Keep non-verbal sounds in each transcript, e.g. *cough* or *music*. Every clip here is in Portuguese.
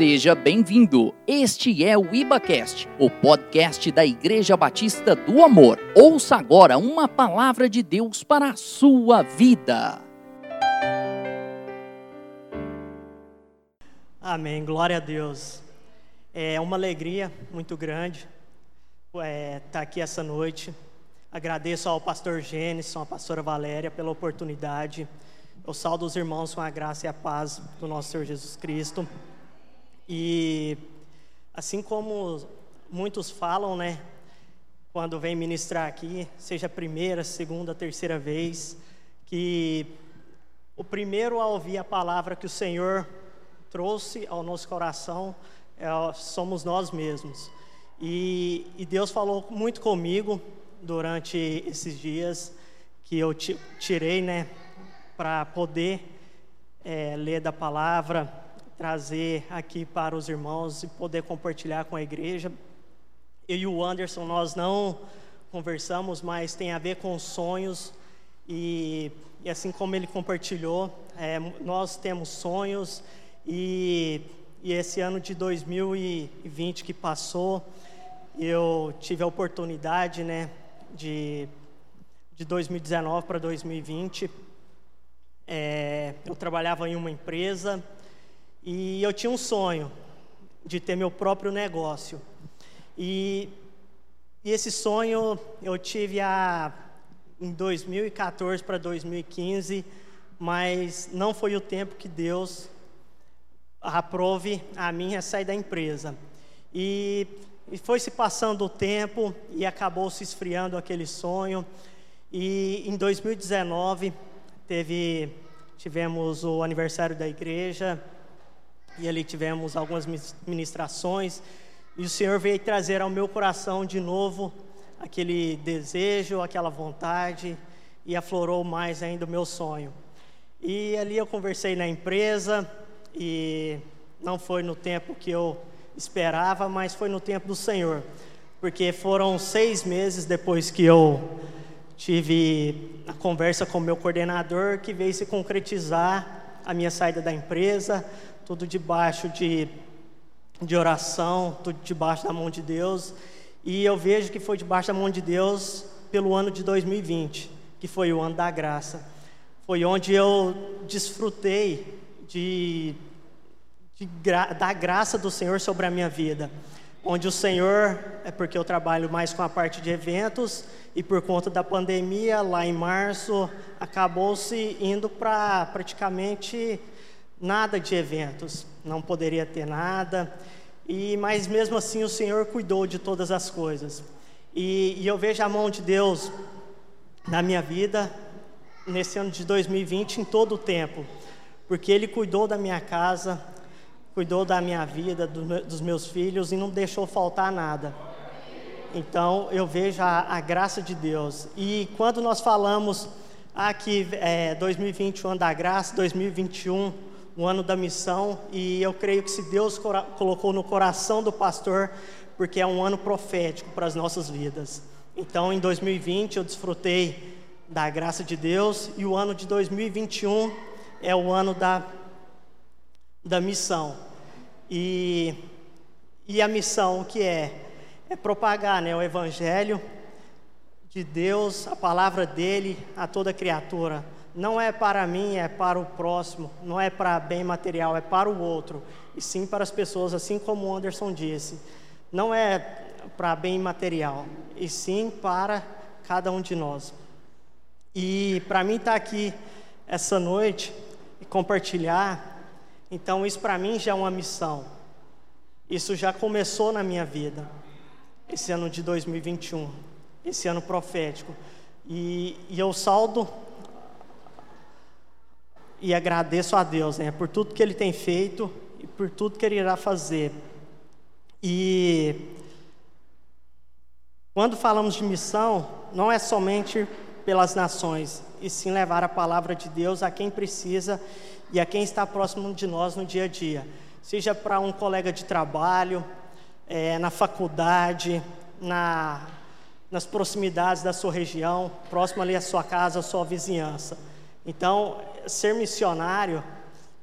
Seja bem-vindo. Este é o IbaCast, o podcast da Igreja Batista do Amor. Ouça agora uma palavra de Deus para a sua vida. Amém. Glória a Deus. É uma alegria muito grande estar é, tá aqui essa noite. Agradeço ao pastor Gênesis, à pastora Valéria pela oportunidade. Eu saldo os irmãos com a graça e a paz do nosso Senhor Jesus Cristo. E assim como muitos falam, né, quando vem ministrar aqui, seja a primeira, segunda, terceira vez, que o primeiro a ouvir a palavra que o Senhor trouxe ao nosso coração é, somos nós mesmos. E, e Deus falou muito comigo durante esses dias que eu tirei, né, para poder é, ler da palavra, trazer aqui para os irmãos e poder compartilhar com a igreja. Eu e o Anderson, nós não conversamos, mas tem a ver com sonhos. E, e assim como ele compartilhou, é, nós temos sonhos. E, e esse ano de 2020 que passou, eu tive a oportunidade, né, de, de 2019 para 2020, é, eu trabalhava em uma empresa e eu tinha um sonho de ter meu próprio negócio. E, e esse sonho eu tive a, em 2014 para 2015, mas não foi o tempo que Deus aprove a minha sair da empresa. E, e foi se passando o tempo e acabou se esfriando aquele sonho. E em 2019 teve tivemos o aniversário da igreja e ali tivemos algumas ministrações, e o Senhor veio trazer ao meu coração de novo aquele desejo, aquela vontade, e aflorou mais ainda o meu sonho. E ali eu conversei na empresa, e não foi no tempo que eu esperava, mas foi no tempo do Senhor, porque foram seis meses depois que eu tive a conversa com o meu coordenador que veio se concretizar a minha saída da empresa, tudo debaixo de, de oração, tudo debaixo da mão de Deus. E eu vejo que foi debaixo da mão de Deus pelo ano de 2020, que foi o ano da graça. Foi onde eu desfrutei de, de da graça do Senhor sobre a minha vida. Onde o Senhor, é porque eu trabalho mais com a parte de eventos, e por conta da pandemia, lá em março, acabou-se indo para praticamente nada de eventos, não poderia ter nada. E mas mesmo assim o Senhor cuidou de todas as coisas. E, e eu vejo a mão de Deus na minha vida nesse ano de 2020 em todo o tempo, porque Ele cuidou da minha casa, cuidou da minha vida, do, dos meus filhos e não deixou faltar nada. Então eu vejo a, a graça de Deus. E quando nós falamos aqui é, 2020 o ano da graça, 2021 o ano da missão e eu creio que se Deus colocou no coração do pastor, porque é um ano profético para as nossas vidas. Então, em 2020 eu desfrutei da graça de Deus e o ano de 2021 é o ano da, da missão. E, e a missão o que é? É propagar né, o evangelho de Deus, a palavra dele a toda criatura não é para mim, é para o próximo, não é para bem material, é para o outro, e sim para as pessoas, assim como o Anderson disse. Não é para bem material, e sim para cada um de nós. E para mim estar tá aqui essa noite e compartilhar, então isso para mim já é uma missão. Isso já começou na minha vida, esse ano de 2021, esse ano profético. E, e eu saldo e agradeço a Deus né, por tudo que Ele tem feito e por tudo que Ele irá fazer. E quando falamos de missão, não é somente pelas nações, e sim levar a palavra de Deus a quem precisa e a quem está próximo de nós no dia a dia. Seja para um colega de trabalho, é, na faculdade, na, nas proximidades da sua região, próximo ali à sua casa, à sua vizinhança. Então, ser missionário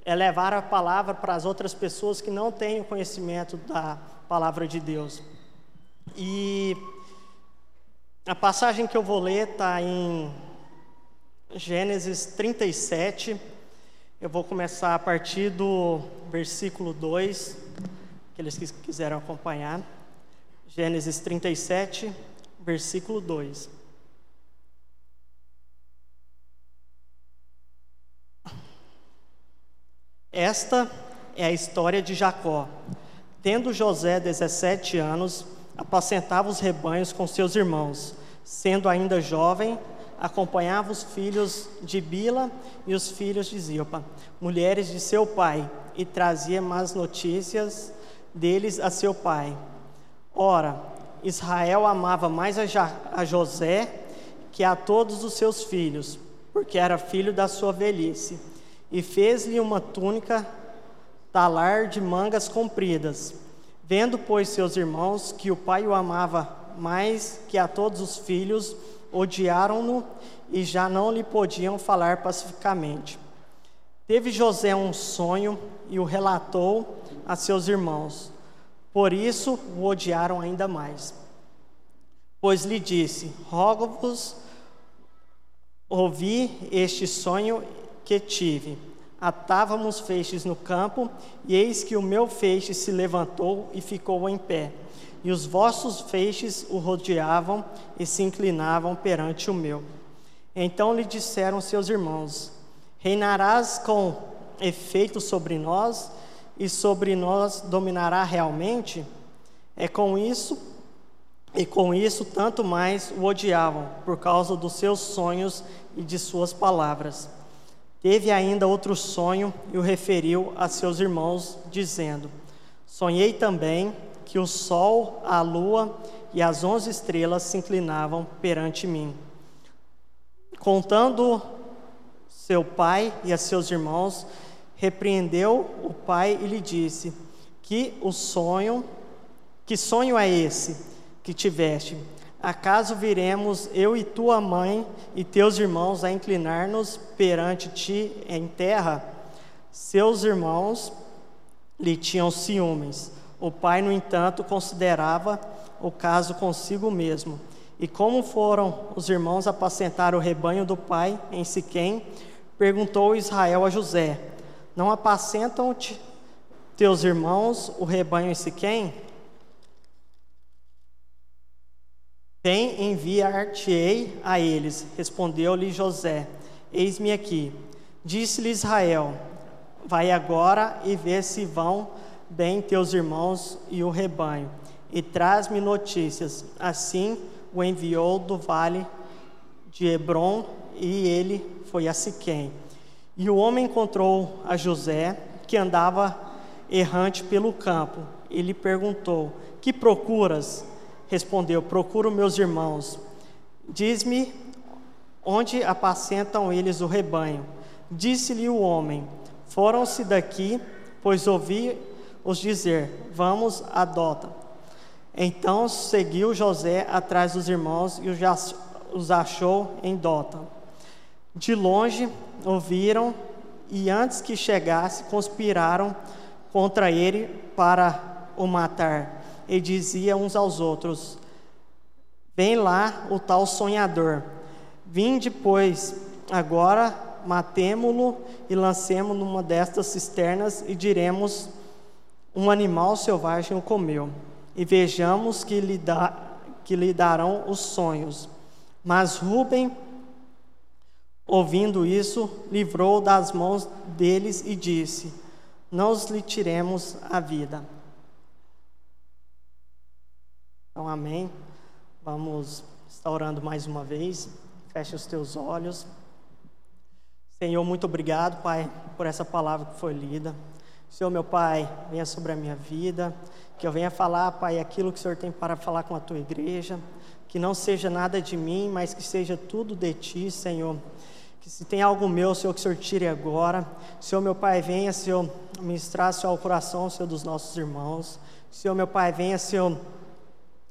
é levar a palavra para as outras pessoas que não têm o conhecimento da palavra de Deus. E a passagem que eu vou ler está em Gênesis 37. Eu vou começar a partir do versículo 2, aqueles que quiseram acompanhar. Gênesis 37, versículo 2. Esta é a história de Jacó. Tendo José 17 anos, apacentava os rebanhos com seus irmãos. Sendo ainda jovem, acompanhava os filhos de Bila e os filhos de Zilpa, mulheres de seu pai, e trazia más notícias deles a seu pai. Ora, Israel amava mais a, a José que a todos os seus filhos, porque era filho da sua velhice, e fez-lhe uma túnica talar de mangas compridas. Vendo, pois, seus irmãos que o pai o amava mais que a todos os filhos, odiaram-no e já não lhe podiam falar pacificamente. Teve José um sonho e o relatou a seus irmãos. Por isso o odiaram ainda mais. Pois lhe disse: Rogo-vos, ouvi este sonho que tive. Atávamos feixes no campo, e eis que o meu feixe se levantou e ficou em pé e os vossos feixes o rodeavam e se inclinavam perante o meu. Então lhe disseram seus irmãos: Reinarás com efeito sobre nós e sobre nós dominará realmente? É com isso e com isso tanto mais o odiavam por causa dos seus sonhos e de suas palavras. Teve ainda outro sonho e o referiu a seus irmãos, dizendo: Sonhei também que o sol, a lua e as onze estrelas se inclinavam perante mim. Contando seu pai e a seus irmãos, repreendeu o pai e lhe disse: Que o sonho, que sonho é esse que tiveste? Acaso viremos eu e tua mãe e teus irmãos a inclinar-nos perante ti em terra? Seus irmãos lhe tinham ciúmes. O pai, no entanto, considerava o caso consigo mesmo. E como foram os irmãos apacentar o rebanho do pai em Siquém, perguntou Israel a José: Não apacentam-te teus irmãos o rebanho em Siquém? Vem, enviar-te-ei a eles. Respondeu-lhe José: Eis-me aqui. Disse-lhe Israel: Vai agora e vê se vão bem teus irmãos e o rebanho, e traz-me notícias. Assim o enviou do vale de Hebron, e ele foi a Siquém. E o homem encontrou a José, que andava errante pelo campo, e lhe perguntou: Que procuras? Respondeu: Procuro meus irmãos. Diz-me onde apacentam eles o rebanho. Disse-lhe o homem: Foram-se daqui, pois ouvi os dizer: Vamos a Dota. Então seguiu José atrás dos irmãos e os achou em Dota. De longe ouviram e antes que chegasse conspiraram contra ele para o matar. E dizia uns aos outros: Vem lá o tal sonhador. Vinde, pois, agora matemo-lo e lancemo numa destas cisternas e diremos um animal selvagem o comeu, e vejamos que lhe, dá, que lhe darão os sonhos. Mas Rubem, ouvindo isso, livrou das mãos deles e disse: Não lhe tiremos a vida. Então, amém. Vamos estar orando mais uma vez. Feche os teus olhos. Senhor, muito obrigado, Pai, por essa palavra que foi lida. Senhor, meu Pai, venha sobre a minha vida, que eu venha falar, Pai, aquilo que o Senhor tem para falar com a tua igreja, que não seja nada de mim, mas que seja tudo de ti, Senhor. Que se tem algo meu, Senhor, que o Senhor tire agora. Senhor, meu Pai, venha, Senhor, ministrar, Senhor, ao coração, Senhor, dos nossos irmãos. Senhor, meu Pai, venha, Senhor,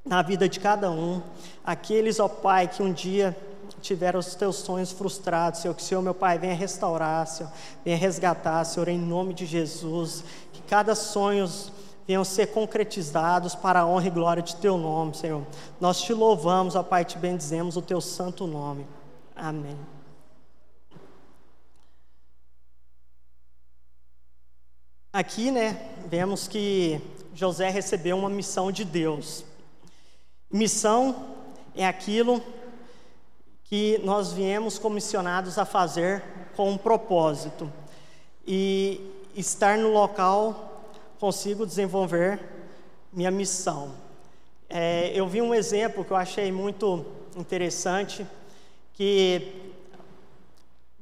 na vida de cada um. Aqueles, ó Pai, que um dia tiveram os teus sonhos frustrados, Senhor, que o Senhor, meu Pai, venha restaurar, Senhor, venha resgatar, Senhor, em nome de Jesus, que cada sonho venham ser concretizados para a honra e glória de Teu nome, Senhor. Nós te louvamos, ó Pai, te bendizemos o Teu santo nome. Amém. Aqui, né, vemos que José recebeu uma missão de Deus. Missão é aquilo que nós viemos comissionados a fazer com um propósito. E estar no local consigo desenvolver minha missão. É, eu vi um exemplo que eu achei muito interessante, que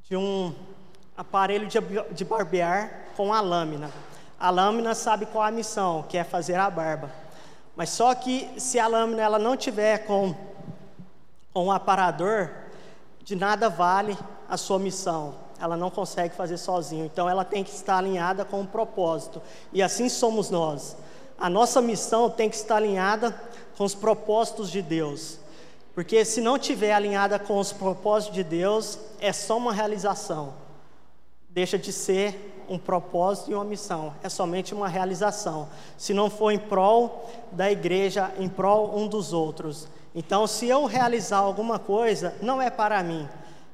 de um aparelho de, de barbear com a lâmina. A lâmina sabe qual a missão, que é fazer a barba. Mas só que se a lâmina ela não tiver com, com um aparador, de nada vale a sua missão. Ela não consegue fazer sozinho. Então ela tem que estar alinhada com um propósito. E assim somos nós. A nossa missão tem que estar alinhada com os propósitos de Deus. Porque se não tiver alinhada com os propósitos de Deus, é só uma realização. Deixa de ser um propósito e uma missão, é somente uma realização. Se não for em prol da igreja, em prol um dos outros. Então, se eu realizar alguma coisa, não é para mim,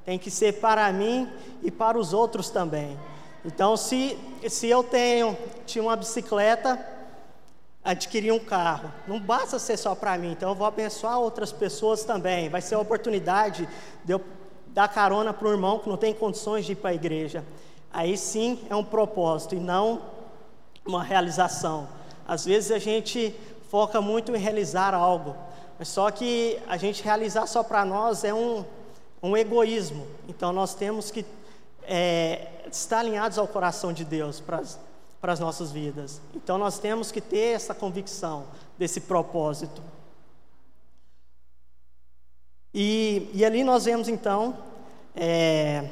tem que ser para mim e para os outros também. Então, se, se eu tenho tinha uma bicicleta, adquirir um carro, não basta ser só para mim, então eu vou abençoar outras pessoas também. Vai ser a oportunidade de eu dar carona para o irmão que não tem condições de ir para a igreja aí sim é um propósito e não uma realização. Às vezes a gente foca muito em realizar algo, mas só que a gente realizar só para nós é um, um egoísmo. Então nós temos que é, estar alinhados ao coração de Deus para as nossas vidas. Então nós temos que ter essa convicção desse propósito. E, e ali nós vemos então é,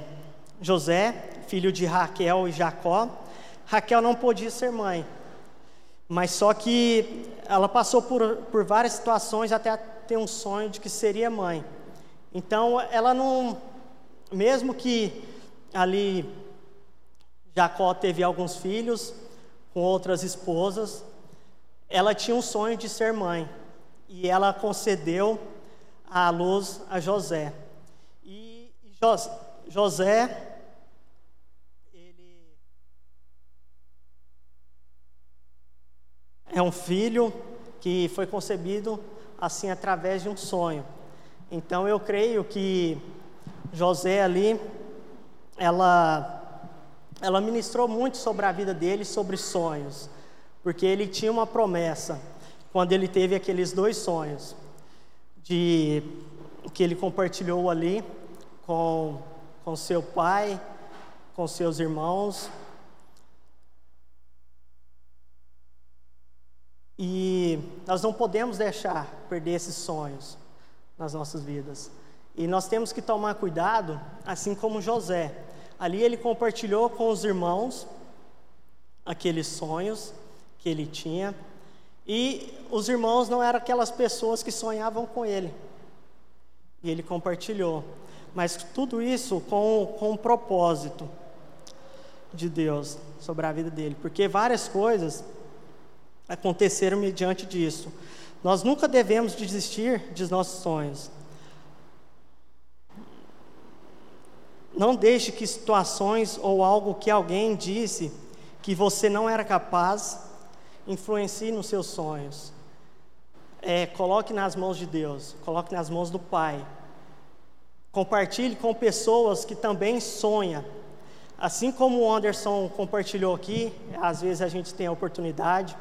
José filho de Raquel e Jacó. Raquel não podia ser mãe, mas só que ela passou por, por várias situações até ter um sonho de que seria mãe. Então ela não, mesmo que ali Jacó teve alguns filhos com outras esposas, ela tinha um sonho de ser mãe e ela concedeu a luz a José. E José é um filho que foi concebido assim através de um sonho. Então eu creio que José ali, ela, ela ministrou muito sobre a vida dele, sobre sonhos, porque ele tinha uma promessa quando ele teve aqueles dois sonhos de que ele compartilhou ali com, com seu pai, com seus irmãos E nós não podemos deixar perder esses sonhos nas nossas vidas. E nós temos que tomar cuidado, assim como José. Ali ele compartilhou com os irmãos aqueles sonhos que ele tinha. E os irmãos não eram aquelas pessoas que sonhavam com ele. E ele compartilhou. Mas tudo isso com, com um propósito de Deus sobre a vida dele. Porque várias coisas aconteceram mediante disso. Nós nunca devemos desistir de nossos sonhos. Não deixe que situações ou algo que alguém disse que você não era capaz influencie nos seus sonhos. É, coloque nas mãos de Deus, coloque nas mãos do Pai. Compartilhe com pessoas que também sonham. Assim como o Anderson compartilhou aqui, às vezes a gente tem a oportunidade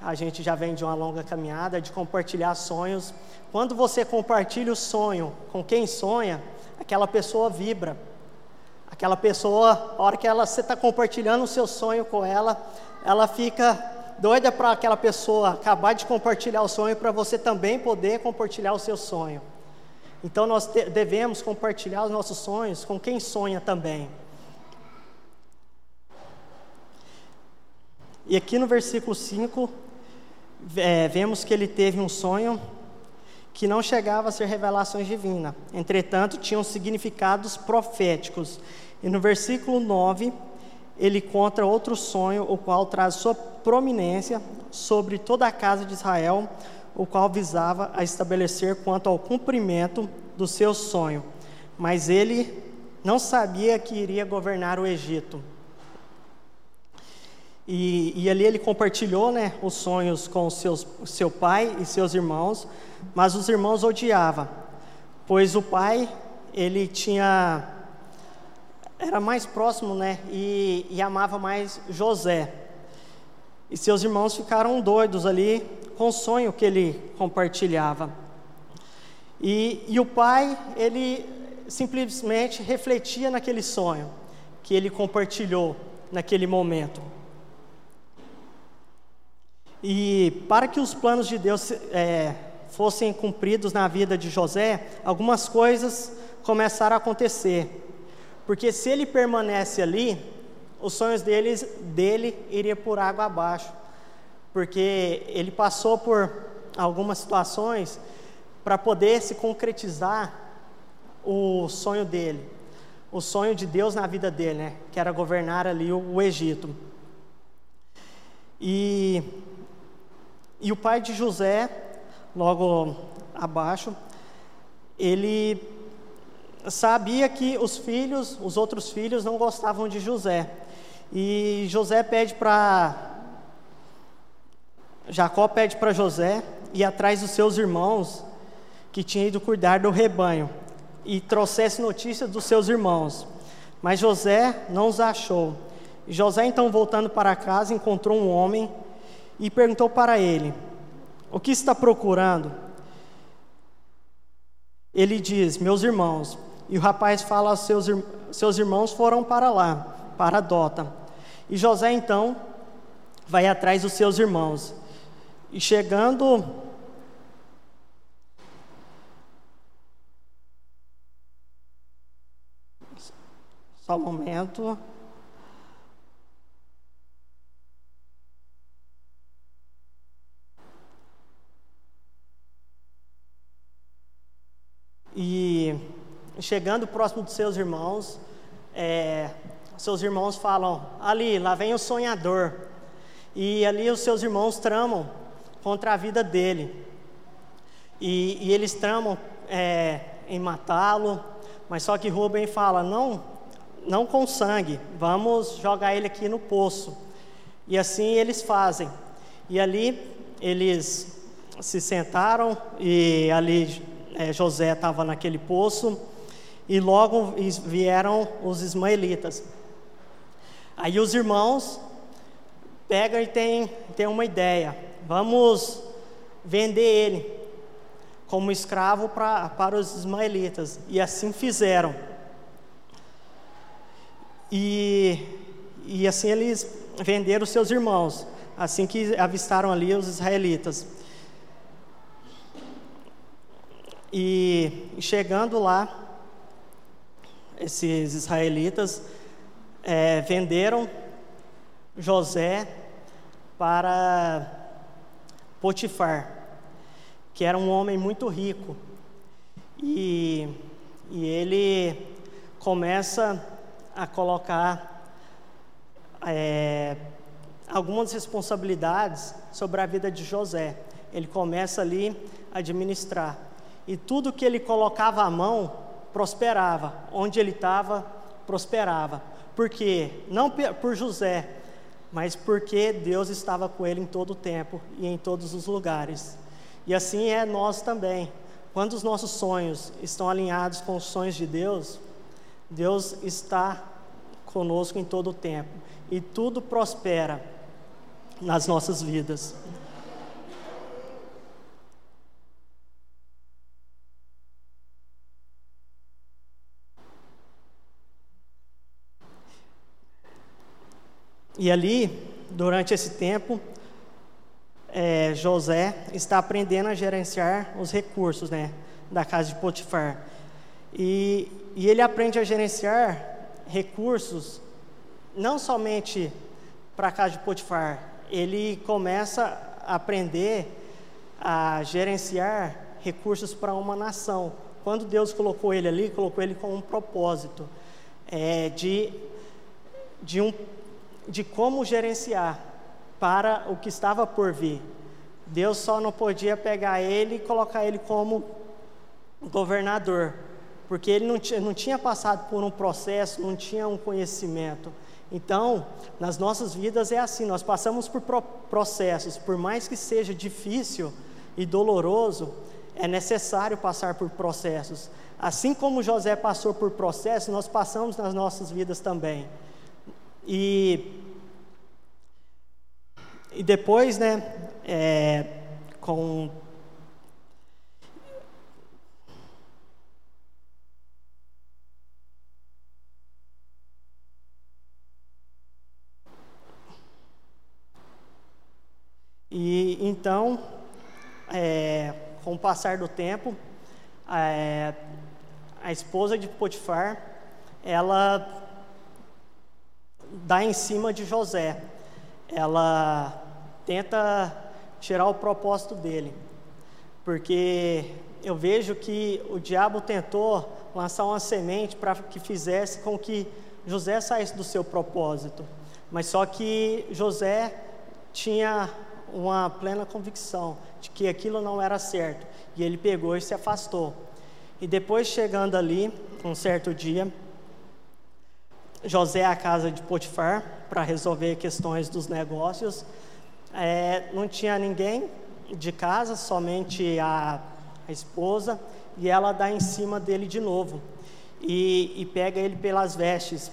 a gente já vem de uma longa caminhada de compartilhar sonhos. Quando você compartilha o sonho com quem sonha, aquela pessoa vibra. Aquela pessoa, a hora que ela, você está compartilhando o seu sonho com ela, ela fica doida para aquela pessoa acabar de compartilhar o sonho para você também poder compartilhar o seu sonho. Então nós devemos compartilhar os nossos sonhos com quem sonha também. E aqui no versículo 5, é, vemos que ele teve um sonho que não chegava a ser revelações divinas. Entretanto, tinham significados proféticos. E no versículo 9, ele conta outro sonho, o qual traz sua prominência sobre toda a casa de Israel, o qual visava a estabelecer quanto ao cumprimento do seu sonho. Mas ele não sabia que iria governar o Egito. E, e ali ele compartilhou né, os sonhos com seus, seu pai e seus irmãos, mas os irmãos odiavam, pois o pai ele tinha era mais próximo, né, e, e amava mais José. E seus irmãos ficaram doidos ali com o sonho que ele compartilhava. E, e o pai, ele simplesmente refletia naquele sonho que ele compartilhou naquele momento. E para que os planos de Deus é, fossem cumpridos na vida de José, algumas coisas começaram a acontecer. Porque se ele permanece ali, os sonhos deles, dele iriam por água abaixo. Porque ele passou por algumas situações para poder se concretizar o sonho dele, o sonho de Deus na vida dele, né? Que era governar ali o, o Egito. E, e o pai de José, logo abaixo, ele sabia que os filhos, os outros filhos, não gostavam de José. E José pede para. Jacó pede para José ir atrás dos seus irmãos que tinham ido cuidar do rebanho e trouxesse notícias dos seus irmãos. Mas José não os achou. José, então, voltando para casa, encontrou um homem e perguntou para ele: O que está procurando? Ele diz: Meus irmãos. E o rapaz fala seus, seus irmãos foram para lá, para Dota. E José então vai atrás dos seus irmãos. E chegando Só um momento. E chegando próximo dos seus irmãos, é, seus irmãos falam: ali, lá vem o sonhador. E ali os seus irmãos tramam contra a vida dele. E, e eles tramam é, em matá-lo, mas só que Rubem fala: não, não com sangue, vamos jogar ele aqui no poço. E assim eles fazem. E ali eles se sentaram e ali é, José estava naquele poço e logo vieram os ismaelitas. Aí os irmãos pegam e têm, têm uma ideia: vamos vender ele como escravo pra, para os ismaelitas. E assim fizeram. E, e assim eles venderam seus irmãos, assim que avistaram ali os israelitas. E chegando lá, esses israelitas é, venderam José para Potifar, que era um homem muito rico. E, e ele começa a colocar é, algumas responsabilidades sobre a vida de José. Ele começa ali a administrar. E tudo que ele colocava à mão, prosperava. Onde ele estava, prosperava. Por quê? Não por José, mas porque Deus estava com ele em todo o tempo e em todos os lugares. E assim é nós também. Quando os nossos sonhos estão alinhados com os sonhos de Deus, Deus está conosco em todo o tempo e tudo prospera nas nossas vidas. E ali, durante esse tempo, é, José está aprendendo a gerenciar os recursos né, da casa de Potifar. E, e ele aprende a gerenciar recursos não somente para a casa de Potifar, ele começa a aprender a gerenciar recursos para uma nação. Quando Deus colocou ele ali, colocou ele com um propósito é, de, de, um, de como gerenciar para o que estava por vir. Deus só não podia pegar ele e colocar ele como governador, porque ele não tinha, não tinha passado por um processo, não tinha um conhecimento. Então, nas nossas vidas é assim, nós passamos por processos, por mais que seja difícil e doloroso, é necessário passar por processos. Assim como José passou por processos, nós passamos nas nossas vidas também. E, e depois, né, é, com E então, é, com o passar do tempo, é, a esposa de Potifar, ela dá em cima de José. Ela tenta tirar o propósito dele. Porque eu vejo que o diabo tentou lançar uma semente para que fizesse com que José saísse do seu propósito. Mas só que José tinha uma plena convicção de que aquilo não era certo. E ele pegou e se afastou. E depois, chegando ali, um certo dia, José à casa de Potifar para resolver questões dos negócios. É, não tinha ninguém de casa, somente a, a, esposa, e ela dá em cima dele de novo. E, e pega ele pelas vestes,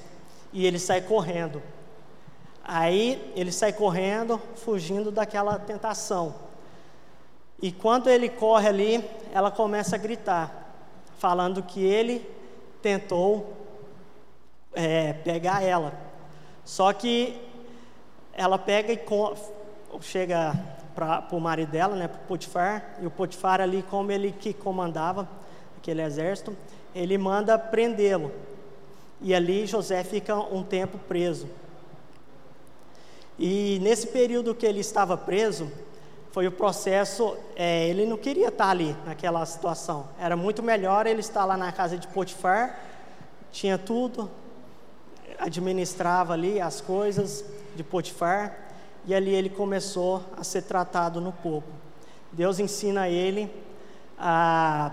e ele sai correndo. Aí ele sai correndo, fugindo daquela tentação. E quando ele corre ali, ela começa a gritar, falando que ele tentou é, pegar ela. Só que ela pega e chega para o marido dela, né, para o Potifar, e o Potifar ali, como ele que comandava aquele exército, ele manda prendê-lo. E ali José fica um tempo preso. E nesse período que ele estava preso, foi o processo, é, ele não queria estar ali naquela situação. Era muito melhor ele estar lá na casa de Potifar, tinha tudo, administrava ali as coisas de Potifar, e ali ele começou a ser tratado no povo. Deus ensina ele a,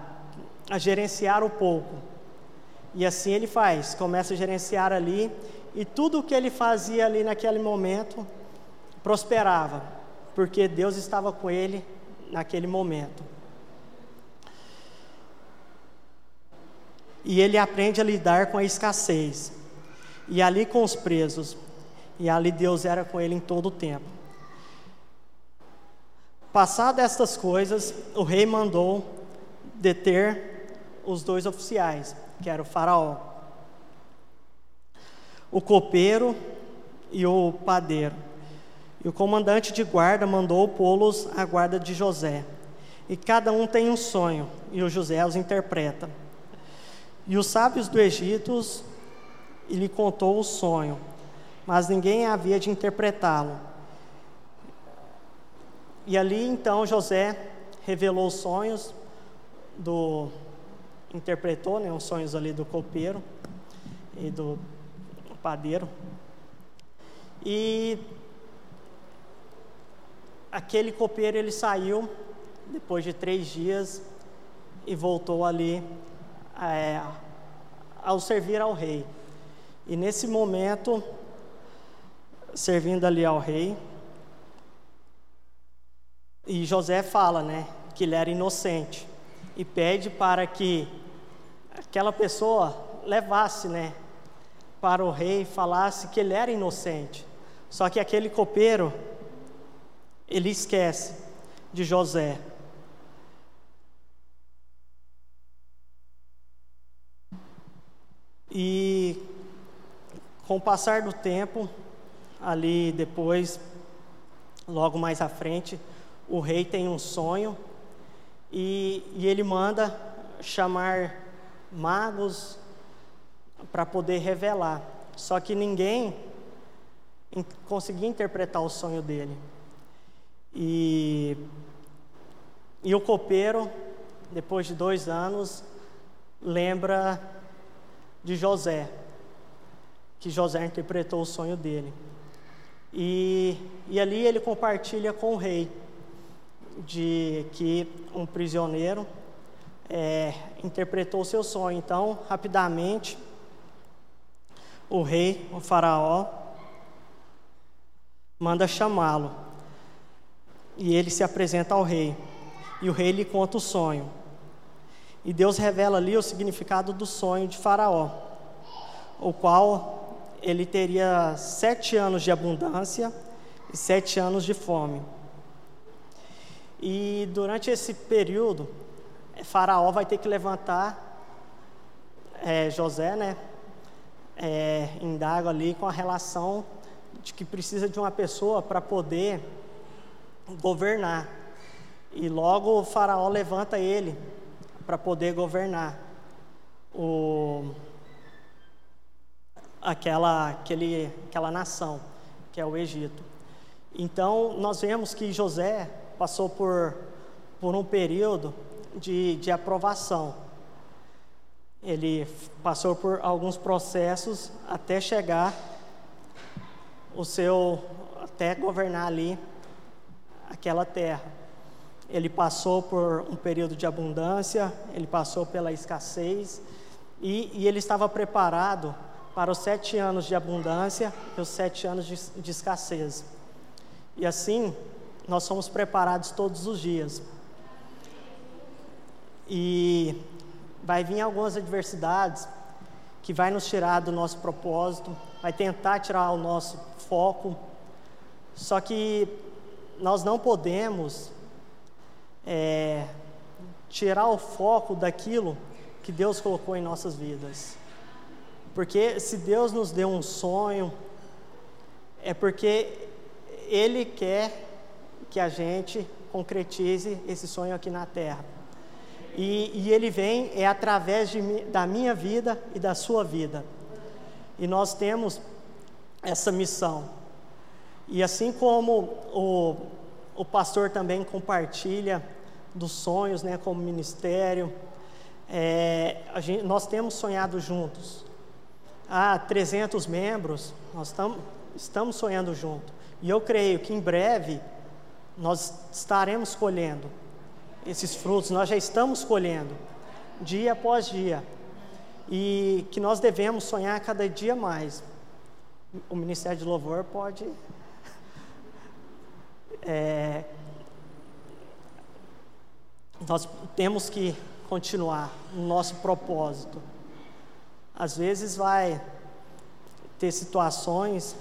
a gerenciar o povo. E assim ele faz, começa a gerenciar ali, e tudo o que ele fazia ali naquele momento prosperava, porque Deus estava com ele naquele momento. E ele aprende a lidar com a escassez, e ali com os presos, e ali Deus era com ele em todo o tempo. Passadas estas coisas, o rei mandou deter os dois oficiais, que era o faraó, o copeiro e o padeiro. E o comandante de guarda mandou pô-los à guarda de José. E cada um tem um sonho, e o José os interpreta. E os sábios do Egito lhe contou o sonho, mas ninguém havia de interpretá-lo. E ali então José revelou os sonhos do interpretou, né, os sonhos ali do copeiro e do padeiro. E aquele copeiro ele saiu depois de três dias e voltou ali é, ao servir ao rei. E nesse momento, servindo ali ao rei, e José fala, né, que ele era inocente e pede para que aquela pessoa levasse, né, para o rei, falasse que ele era inocente. Só que aquele copeiro ele esquece de José. E com o passar do tempo, ali depois, logo mais à frente, o rei tem um sonho e, e ele manda chamar magos para poder revelar. Só que ninguém conseguia interpretar o sonho dele. E, e o copeiro depois de dois anos, lembra de José, que José interpretou o sonho dele. E, e ali ele compartilha com o rei de que um prisioneiro é, interpretou o seu sonho. Então, rapidamente, o rei, o faraó, manda chamá-lo. E ele se apresenta ao rei. E o rei lhe conta o sonho. E Deus revela ali o significado do sonho de Faraó, o qual ele teria sete anos de abundância e sete anos de fome. E durante esse período, Faraó vai ter que levantar é, José, né? É, indaga ali com a relação de que precisa de uma pessoa para poder governar. E logo o Faraó levanta ele para poder governar o, aquela, aquele, aquela nação, que é o Egito. Então, nós vemos que José passou por, por um período de, de aprovação. Ele passou por alguns processos até chegar o seu até governar ali aquela terra. Ele passou por um período de abundância, ele passou pela escassez e, e ele estava preparado para os sete anos de abundância e os sete anos de, de escassez. E assim, nós somos preparados todos os dias. E vai vir algumas adversidades que vai nos tirar do nosso propósito, vai tentar tirar o nosso foco. Só que nós não podemos é, tirar o foco daquilo que Deus colocou em nossas vidas. Porque se Deus nos deu um sonho, é porque Ele quer que a gente concretize esse sonho aqui na terra. E, e ele vem é através de, da minha vida e da sua vida. E nós temos essa missão. E assim como o, o pastor também compartilha dos sonhos, né, como ministério, é, gente, nós temos sonhado juntos. Há 300 membros, nós tam, estamos sonhando junto. E eu creio que em breve nós estaremos colhendo esses frutos, nós já estamos colhendo, dia após dia. E que nós devemos sonhar cada dia mais. O Ministério de Louvor pode. *laughs* É, nós temos que continuar no nosso propósito. Às vezes vai ter situações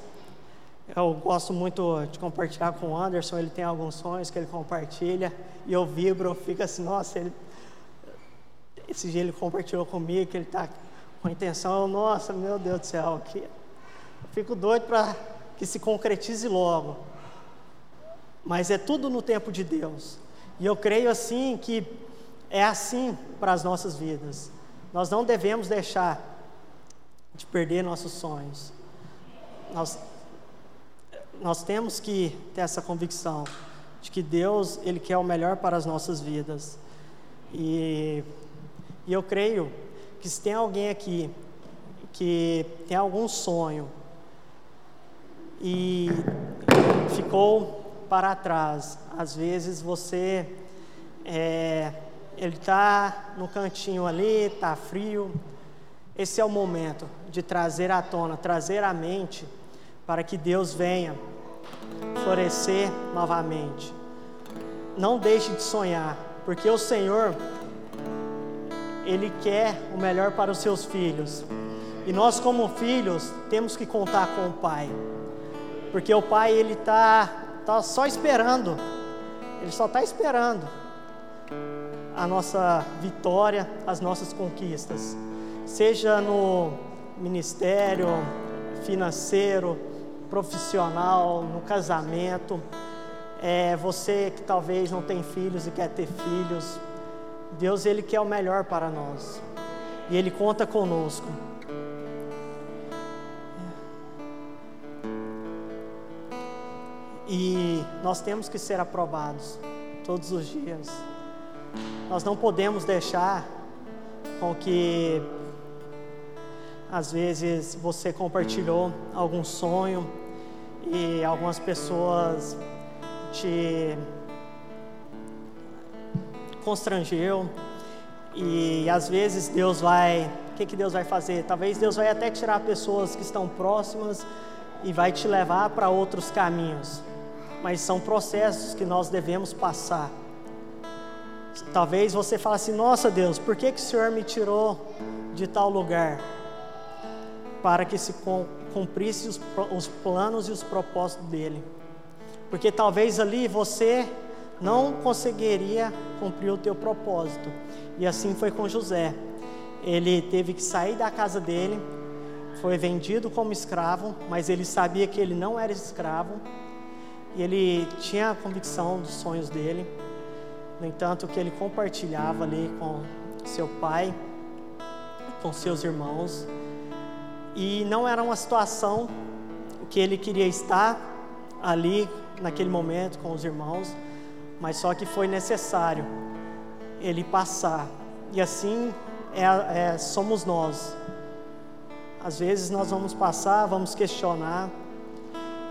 eu gosto muito de compartilhar com o Anderson, ele tem alguns sonhos que ele compartilha e eu vibro, fico assim, nossa, ele, esse dia ele compartilhou comigo que ele está com a intenção, eu, nossa, meu Deus do céu, que, eu fico doido para que se concretize logo. Mas é tudo no tempo de Deus. E eu creio assim que é assim para as nossas vidas. Nós não devemos deixar de perder nossos sonhos. Nós nós temos que ter essa convicção de que Deus ele quer o melhor para as nossas vidas. E, e eu creio que se tem alguém aqui que tem algum sonho e ficou para trás, às vezes você é, ele está no cantinho ali, está frio. Esse é o momento de trazer à tona, trazer à mente para que Deus venha florescer novamente. Não deixe de sonhar, porque o Senhor, Ele quer o melhor para os seus filhos. E nós, como filhos, temos que contar com o Pai, porque o Pai, Ele está tá só esperando, Ele só está esperando a nossa vitória, as nossas conquistas, seja no ministério financeiro, profissional, no casamento. É, você que talvez não tem filhos e quer ter filhos, Deus ele quer o melhor para nós e Ele conta conosco. E nós temos que ser aprovados todos os dias. Nós não podemos deixar com que às vezes você compartilhou algum sonho e algumas pessoas te constrangeu e às vezes Deus vai, o que, que Deus vai fazer? Talvez Deus vai até tirar pessoas que estão próximas e vai te levar para outros caminhos, mas são processos que nós devemos passar. Talvez você fale assim: Nossa Deus, por que, que o Senhor me tirou de tal lugar? Para que se cumprisse os, os planos e os propósitos dele. Porque talvez ali você não conseguiria cumprir o teu propósito. E assim foi com José. Ele teve que sair da casa dele, foi vendido como escravo, mas ele sabia que ele não era escravo. E ele tinha a convicção dos sonhos dele. No entanto, que ele compartilhava ali com seu pai, com seus irmãos, e não era uma situação que ele queria estar ali naquele momento com os irmãos, mas só que foi necessário ele passar. E assim é, é, somos nós. Às vezes nós vamos passar, vamos questionar,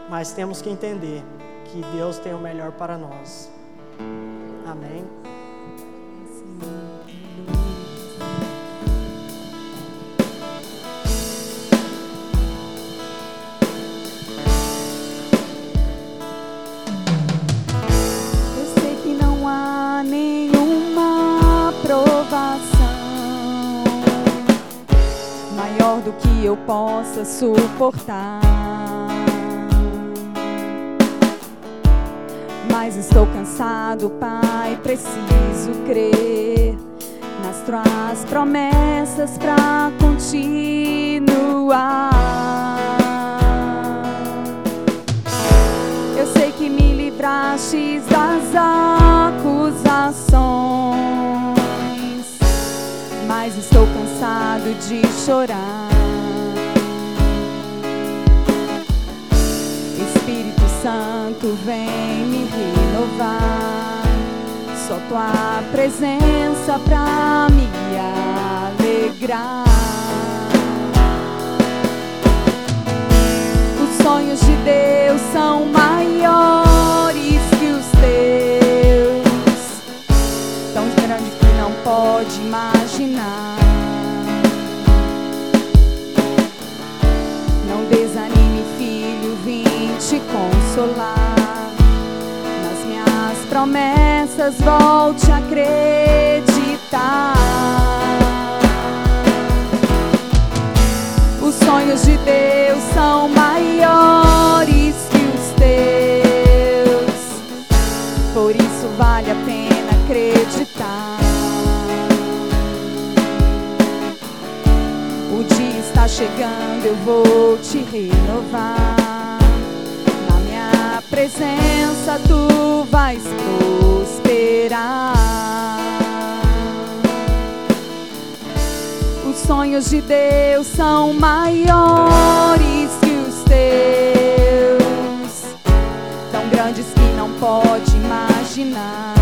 mas temos que entender que Deus tem o melhor para nós. Amém. Suportar. Mas estou cansado, Pai, preciso crer nas tuas promessas pra continuar. Eu sei que me livraste das acusações, mas estou cansado de chorar. Santo, vem me renovar. Só tua presença pra me alegrar. Os sonhos de Deus são maiores promessas, volte a acreditar. Os sonhos de Deus são maiores que os teus, por isso vale a pena acreditar. O dia está chegando, eu vou te renovar. Presença tu vais prosperar. Os sonhos de Deus são maiores que os teus, tão grandes que não pode imaginar.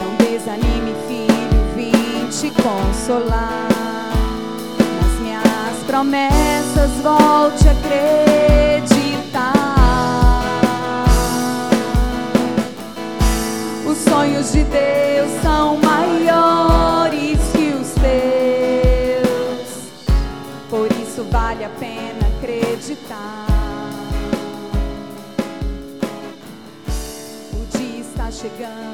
Não desanime, filho, vim te consolar. Nas minhas promessas, volte a acreditar. Os sonhos de Deus são maiores que os teus, por isso vale a pena acreditar. O dia está chegando,